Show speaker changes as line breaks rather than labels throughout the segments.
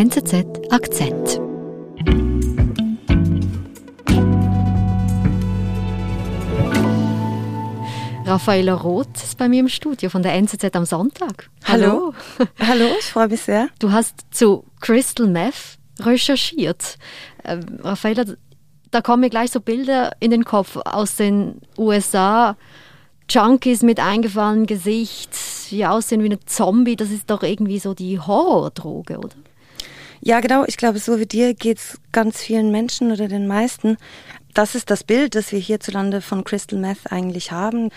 NZZ Akzent. Raffaella Roth ist bei mir im Studio von der NZZ am Sonntag.
Hallo. Hallo, ich freue mich sehr.
Du hast zu Crystal Meth recherchiert. Ähm, Raffaella, da kommen mir gleich so Bilder in den Kopf aus den USA. Junkies mit eingefallenem Gesicht, die aussehen wie ein Zombie. Das ist doch irgendwie so die Horrordroge, oder?
Ja, genau. Ich glaube, so wie dir geht es ganz vielen Menschen oder den meisten. Das ist das Bild, das wir hierzulande von Crystal Meth eigentlich haben.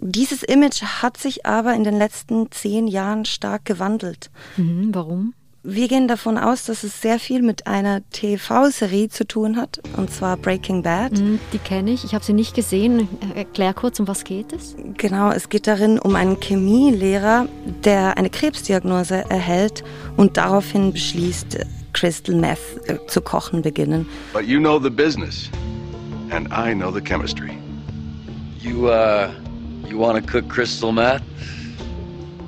Dieses Image hat sich aber in den letzten zehn Jahren stark gewandelt.
Mhm, warum?
Wir gehen davon aus, dass es sehr viel mit einer TV-Serie zu tun hat, und zwar Breaking Bad.
Mhm, die kenne ich, ich habe sie nicht gesehen. Erklär kurz, um was geht es?
Genau, es geht darin um einen Chemielehrer, der eine Krebsdiagnose erhält und daraufhin beschließt, Crystal Meth äh, zu kochen beginnen.
But you know the business, and I know the chemistry.
You, uh, you want to cook crystal meth?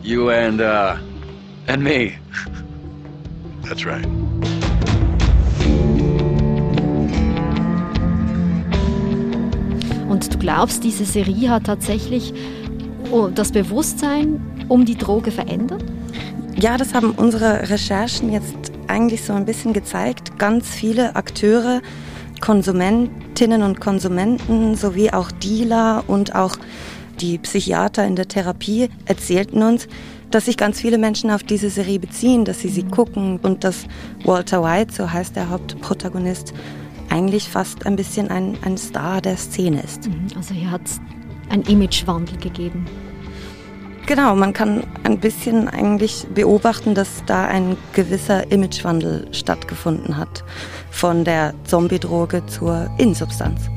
You and, uh, and me.
That's right.
Und du glaubst, diese Serie hat tatsächlich oh, das Bewusstsein um die Droge verändert?
Ja, das haben unsere Recherchen jetzt eigentlich so ein bisschen gezeigt. Ganz viele Akteure, Konsumentinnen und Konsumenten sowie auch Dealer und auch die Psychiater in der Therapie erzählten uns, dass sich ganz viele Menschen auf diese Serie beziehen, dass sie sie gucken und dass Walter White, so heißt der Hauptprotagonist, eigentlich fast ein bisschen ein, ein Star der Szene ist.
Mhm, also hier hat es einen Imagewandel gegeben.
Genau, man kann ein bisschen eigentlich beobachten, dass da ein gewisser Imagewandel stattgefunden hat. Von der Zombie-Droge zur Insubstanz.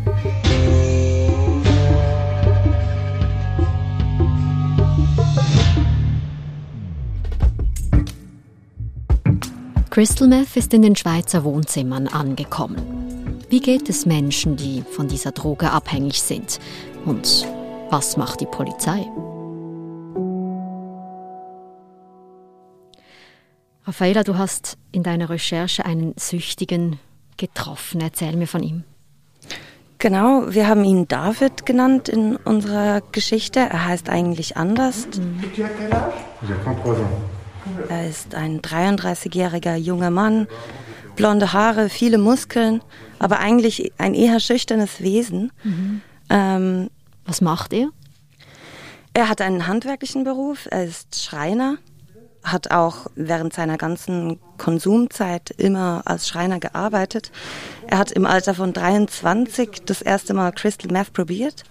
Crystal Meth ist in den Schweizer Wohnzimmern angekommen. Wie geht es Menschen, die von dieser Droge abhängig sind? Und was macht die Polizei? Raffaella, du hast in deiner Recherche einen Süchtigen getroffen. Erzähl mir von ihm.
Genau, wir haben ihn David genannt in unserer Geschichte. Er heißt eigentlich anders. Er ist ein 33-jähriger junger Mann, blonde Haare, viele Muskeln, aber eigentlich ein eher schüchternes Wesen.
Mhm. Ähm, Was macht er?
Er hat einen handwerklichen Beruf, er ist Schreiner hat auch während seiner ganzen Konsumzeit immer als Schreiner gearbeitet. Er hat im Alter von 23 das erste Mal Crystal Meth probiert.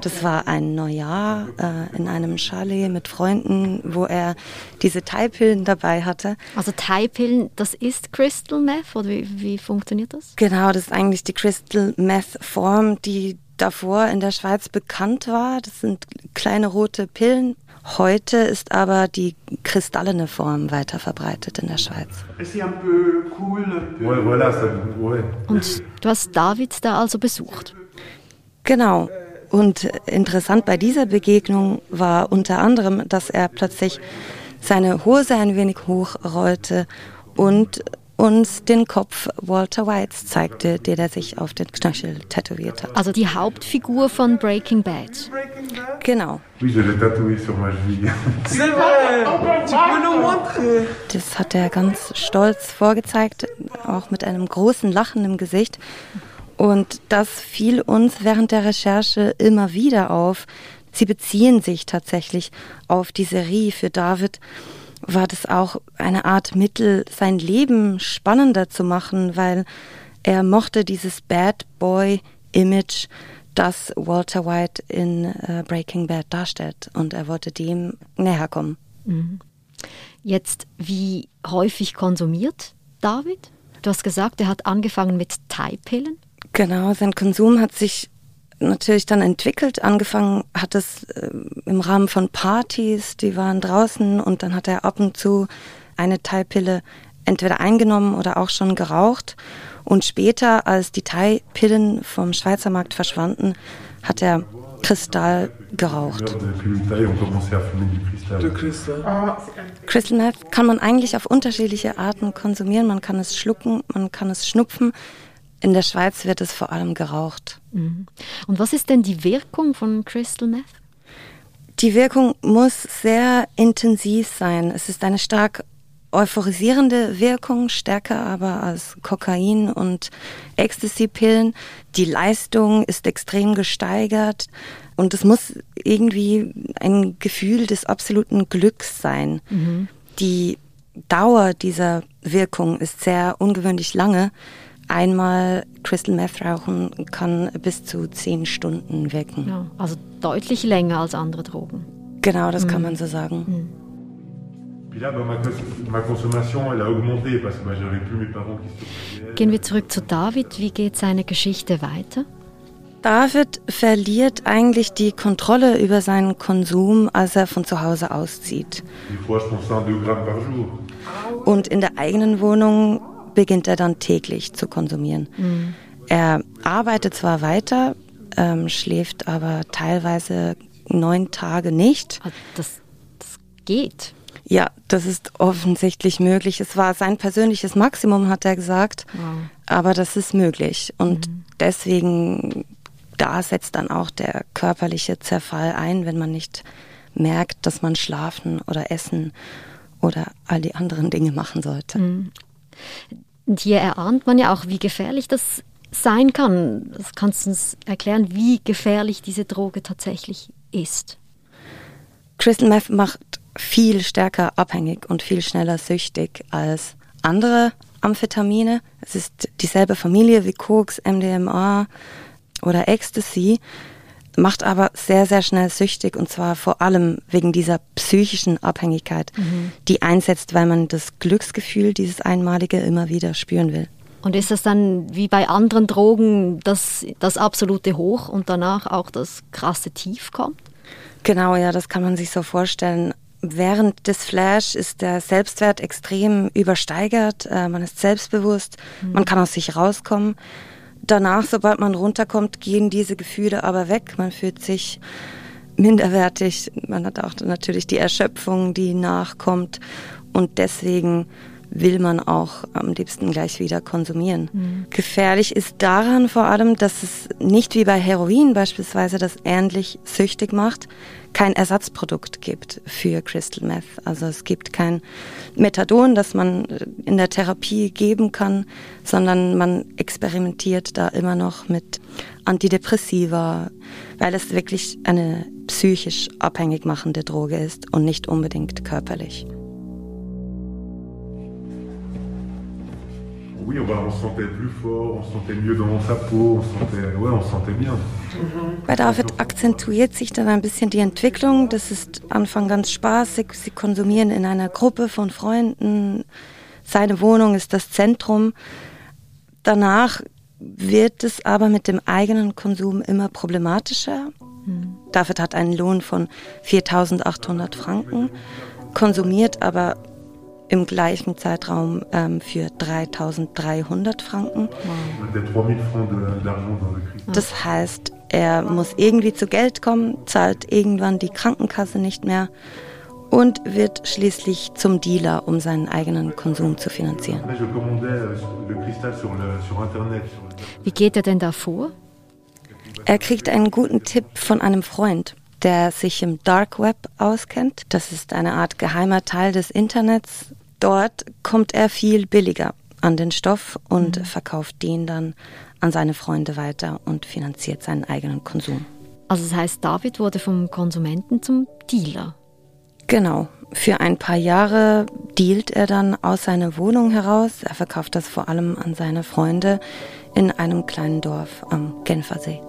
Das war ein Neujahr äh, in einem Chalet mit Freunden, wo er diese Thai-Pillen dabei hatte.
Also Thai-Pillen, das ist Crystal Meth oder wie, wie funktioniert das?
Genau, das ist eigentlich die Crystal Meth-Form, die davor in der Schweiz bekannt war. Das sind kleine rote Pillen. Heute ist aber die kristallene Form weiter verbreitet in der Schweiz.
Und du hast David da also besucht?
Genau. Und interessant bei dieser Begegnung war unter anderem, dass er plötzlich seine Hose ein wenig hochrollte und uns den Kopf Walter Whites zeigte, der er sich auf den Knöchel tätowiert hat.
Also die Hauptfigur von Breaking Bad.
Genau. Das hat er ganz stolz vorgezeigt, auch mit einem großen Lachen im Gesicht. Und das fiel uns während der Recherche immer wieder auf. Sie beziehen sich tatsächlich auf die Serie für David war das auch eine Art Mittel, sein Leben spannender zu machen, weil er mochte dieses Bad Boy Image, das Walter White in äh, Breaking Bad darstellt. Und er wollte dem näher kommen. Mhm.
Jetzt, wie häufig konsumiert David? Du hast gesagt, er hat angefangen mit Thai-Pillen.
Genau, sein Konsum hat sich natürlich dann entwickelt. Angefangen hat es äh, im Rahmen von Partys, die waren draußen und dann hat er ab und zu eine Teilpille entweder eingenommen oder auch schon geraucht. Und später, als die Teilpillen vom Schweizer Markt verschwanden, hat er Kristall geraucht. Crystal Meth kann man eigentlich auf unterschiedliche Arten konsumieren. Man kann es schlucken, man kann es schnupfen. In der Schweiz wird es vor allem geraucht.
Mhm. Und was ist denn die Wirkung von Crystal Meth?
Die Wirkung muss sehr intensiv sein. Es ist eine stark euphorisierende Wirkung, stärker aber als Kokain und Ecstasy-Pillen. Die Leistung ist extrem gesteigert und es muss irgendwie ein Gefühl des absoluten Glücks sein. Mhm. Die Dauer dieser Wirkung ist sehr ungewöhnlich lange. Einmal Crystal Meth rauchen kann bis zu zehn Stunden wirken.
Ja, also deutlich länger als andere Drogen.
Genau, das mhm. kann man so sagen. Mhm.
Gehen wir zurück zu David. Wie geht seine Geschichte weiter?
David verliert eigentlich die Kontrolle über seinen Konsum, als er von zu Hause auszieht. Und in der eigenen Wohnung beginnt er dann täglich zu konsumieren. Mhm. Er arbeitet zwar weiter, ähm, schläft aber teilweise neun Tage nicht.
Ah, das, das geht.
Ja, das ist offensichtlich möglich. Es war sein persönliches Maximum, hat er gesagt. Wow. Aber das ist möglich. Und mhm. deswegen, da setzt dann auch der körperliche Zerfall ein, wenn man nicht merkt, dass man schlafen oder essen oder all die anderen Dinge machen sollte. Mhm.
Und hier erahnt man ja auch, wie gefährlich das sein kann. Das kannst du uns erklären, wie gefährlich diese Droge tatsächlich ist.
Crystal Meth macht viel stärker abhängig und viel schneller süchtig als andere Amphetamine. Es ist dieselbe Familie wie Koks, MDMA oder Ecstasy, macht aber sehr, sehr schnell süchtig und zwar vor allem wegen dieser psychischen Abhängigkeit, mhm. die einsetzt, weil man das Glücksgefühl, dieses einmalige, immer wieder spüren will.
Und ist das dann wie bei anderen Drogen das, das absolute Hoch und danach auch das krasse Tief kommt?
Genau, ja, das kann man sich so vorstellen. Während des Flash ist der Selbstwert extrem übersteigert, äh, man ist selbstbewusst, mhm. man kann aus sich rauskommen. Danach, sobald man runterkommt, gehen diese Gefühle aber weg. Man fühlt sich minderwertig, man hat auch natürlich die Erschöpfung, die nachkommt und deswegen will man auch am liebsten gleich wieder konsumieren. Mhm. Gefährlich ist daran vor allem, dass es nicht wie bei Heroin beispielsweise, das ähnlich süchtig macht, kein Ersatzprodukt gibt für Crystal Meth. Also es gibt kein Methadon, das man in der Therapie geben kann, sondern man experimentiert da immer noch mit Antidepressiva, weil es wirklich eine psychisch abhängig machende Droge ist und nicht unbedingt körperlich.
Bien.
Bei David akzentuiert sich dann ein bisschen die Entwicklung. Das ist Anfang ganz spaßig. Sie konsumieren in einer Gruppe von Freunden. Seine Wohnung ist das Zentrum. Danach wird es aber mit dem eigenen Konsum immer problematischer. Mhm. David hat einen Lohn von 4.800 Franken, konsumiert aber im gleichen Zeitraum ähm, für 3300 Franken. Das heißt, er muss irgendwie zu Geld kommen, zahlt irgendwann die Krankenkasse nicht mehr und wird schließlich zum Dealer, um seinen eigenen Konsum zu finanzieren. Euh,
Wie geht er denn da vor?
Er kriegt einen guten Tipp von einem Freund der sich im Dark Web auskennt. Das ist eine Art geheimer Teil des Internets. Dort kommt er viel billiger an den Stoff und mhm. verkauft den dann an seine Freunde weiter und finanziert seinen eigenen Konsum.
Also das heißt, David wurde vom Konsumenten zum Dealer.
Genau. Für ein paar Jahre dealt er dann aus seiner Wohnung heraus. Er verkauft das vor allem an seine Freunde in einem kleinen Dorf am Genfersee.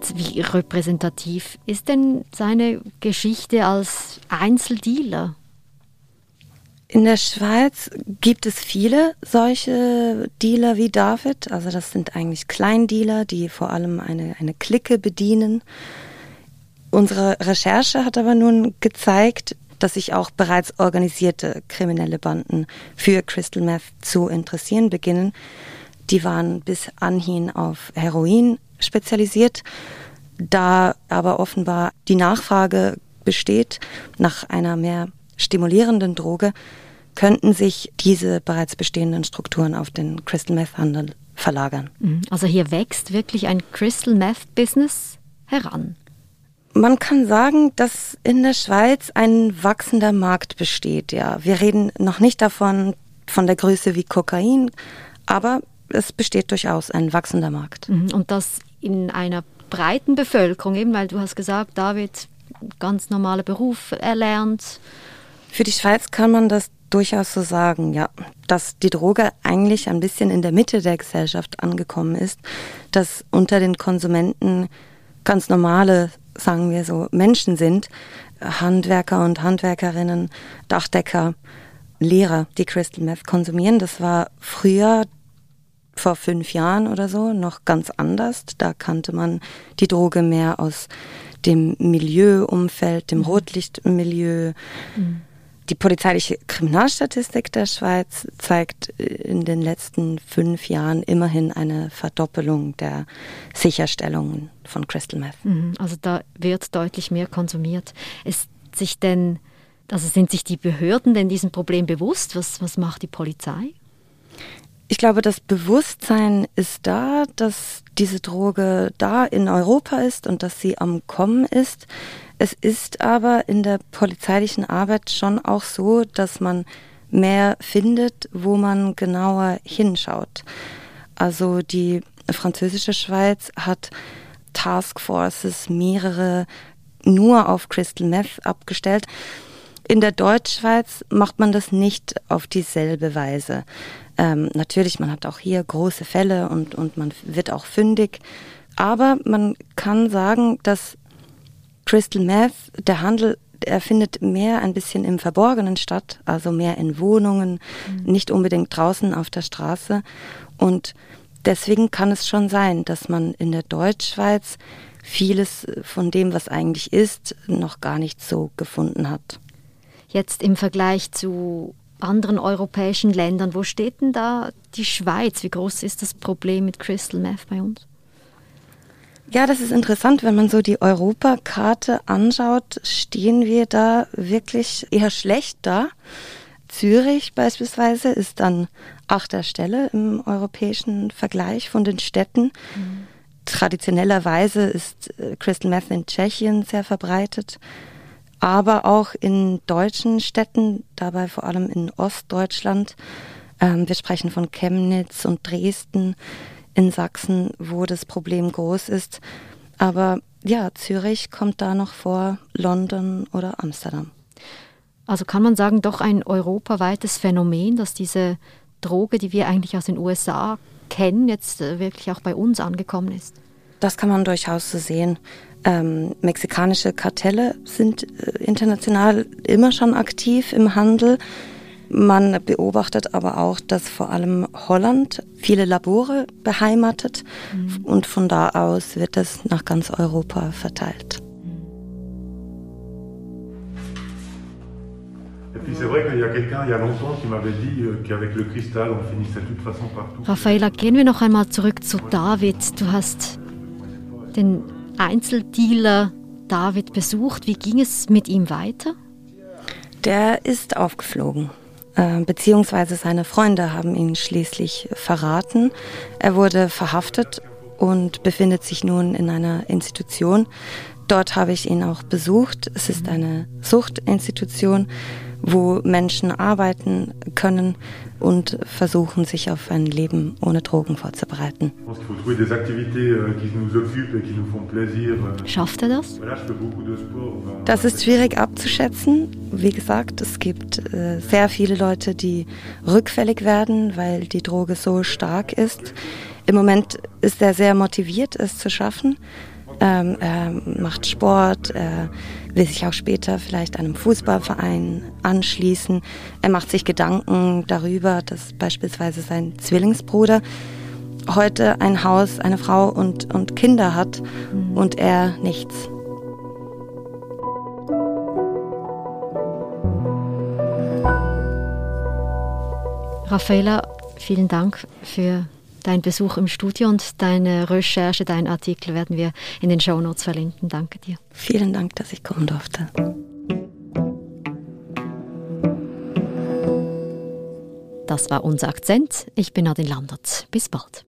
Jetzt, wie repräsentativ ist denn seine Geschichte als Einzeldealer?
In der Schweiz gibt es viele solche Dealer wie David. Also das sind eigentlich Kleindealer, die vor allem eine, eine Clique bedienen. Unsere Recherche hat aber nun gezeigt, dass sich auch bereits organisierte kriminelle Banden für Crystal Meth zu interessieren beginnen. die waren bis anhin auf Heroin spezialisiert. Da aber offenbar die Nachfrage besteht nach einer mehr stimulierenden Droge, könnten sich diese bereits bestehenden Strukturen auf den Crystal Meth Handel verlagern.
Mhm. Also hier wächst wirklich ein Crystal Meth Business heran.
Man kann sagen, dass in der Schweiz ein wachsender Markt besteht. Ja, wir reden noch nicht davon von der Größe wie Kokain, aber es besteht durchaus ein wachsender Markt.
Mhm. Und das in einer breiten Bevölkerung, eben weil du hast gesagt, David ganz normaler Beruf erlernt.
Für die Schweiz kann man das durchaus so sagen, ja, dass die Droge eigentlich ein bisschen in der Mitte der Gesellschaft angekommen ist, dass unter den Konsumenten ganz normale, sagen wir so, Menschen sind, Handwerker und Handwerkerinnen, Dachdecker, Lehrer, die Crystal Meth konsumieren. Das war früher vor fünf Jahren oder so noch ganz anders. Da kannte man die Droge mehr aus dem Milieuumfeld, dem mhm. Rotlichtmilieu. Mhm. Die polizeiliche Kriminalstatistik der Schweiz zeigt in den letzten fünf Jahren immerhin eine Verdoppelung der Sicherstellungen von Crystal Meth.
Mhm. Also da wird deutlich mehr konsumiert. Ist sich denn, also sind sich die Behörden denn diesem Problem bewusst? Was, was macht die Polizei?
Ich glaube, das Bewusstsein ist da, dass diese Droge da in Europa ist und dass sie am Kommen ist. Es ist aber in der polizeilichen Arbeit schon auch so, dass man mehr findet, wo man genauer hinschaut. Also die französische Schweiz hat Taskforces, mehrere nur auf Crystal Meth abgestellt. In der Deutschschweiz macht man das nicht auf dieselbe Weise. Ähm, natürlich, man hat auch hier große Fälle und, und man wird auch fündig. Aber man kann sagen, dass Crystal Meth, der Handel, er findet mehr ein bisschen im Verborgenen statt, also mehr in Wohnungen, mhm. nicht unbedingt draußen auf der Straße. Und deswegen kann es schon sein, dass man in der Deutschschweiz vieles von dem, was eigentlich ist, noch gar nicht so gefunden hat.
Jetzt im Vergleich zu anderen europäischen Ländern. Wo steht denn da die Schweiz? Wie groß ist das Problem mit Crystal Meth bei uns?
Ja, das ist interessant. Wenn man so die Europakarte anschaut, stehen wir da wirklich eher schlecht da. Zürich beispielsweise ist an achter Stelle im europäischen Vergleich von den Städten. Mhm. Traditionellerweise ist äh, Crystal Meth in Tschechien sehr verbreitet aber auch in deutschen Städten, dabei vor allem in Ostdeutschland. Ähm, wir sprechen von Chemnitz und Dresden in Sachsen, wo das Problem groß ist. Aber ja, Zürich kommt da noch vor, London oder Amsterdam.
Also kann man sagen, doch ein europaweites Phänomen, dass diese Droge, die wir eigentlich aus den USA kennen, jetzt äh, wirklich auch bei uns angekommen ist.
Das kann man durchaus so sehen. Ähm, mexikanische Kartelle sind äh, international immer schon aktiv im Handel. Man beobachtet aber auch, dass vor allem Holland viele Labore beheimatet mhm. und von da aus wird es nach ganz Europa verteilt.
Raffaella, gehen wir noch einmal zurück zu David. Du hast den Einzeldealer David besucht. Wie ging es mit ihm weiter?
Der ist aufgeflogen. Äh, beziehungsweise seine Freunde haben ihn schließlich verraten. Er wurde verhaftet und befindet sich nun in einer Institution. Dort habe ich ihn auch besucht. Es ist eine Suchtinstitution, wo Menschen arbeiten können und versuchen, sich auf ein Leben ohne Drogen vorzubereiten.
Euh, euh. Schafft er das?
Das ist schwierig abzuschätzen. Wie gesagt, es gibt äh, sehr viele Leute, die rückfällig werden, weil die Droge so stark ist. Im Moment ist er sehr motiviert, es zu schaffen. Ähm, er macht Sport, er will sich auch später vielleicht einem Fußballverein anschließen. Er macht sich Gedanken darüber, dass beispielsweise sein Zwillingsbruder heute ein Haus, eine Frau und, und Kinder hat mhm. und er nichts.
Raffaella, vielen Dank für dein Besuch im Studio und deine Recherche, deinen Artikel werden wir in den Shownotes verlinken. Danke dir.
Vielen Dank, dass ich kommen durfte.
Das war unser Akzent. Ich bin Nadine Landert. Bis bald.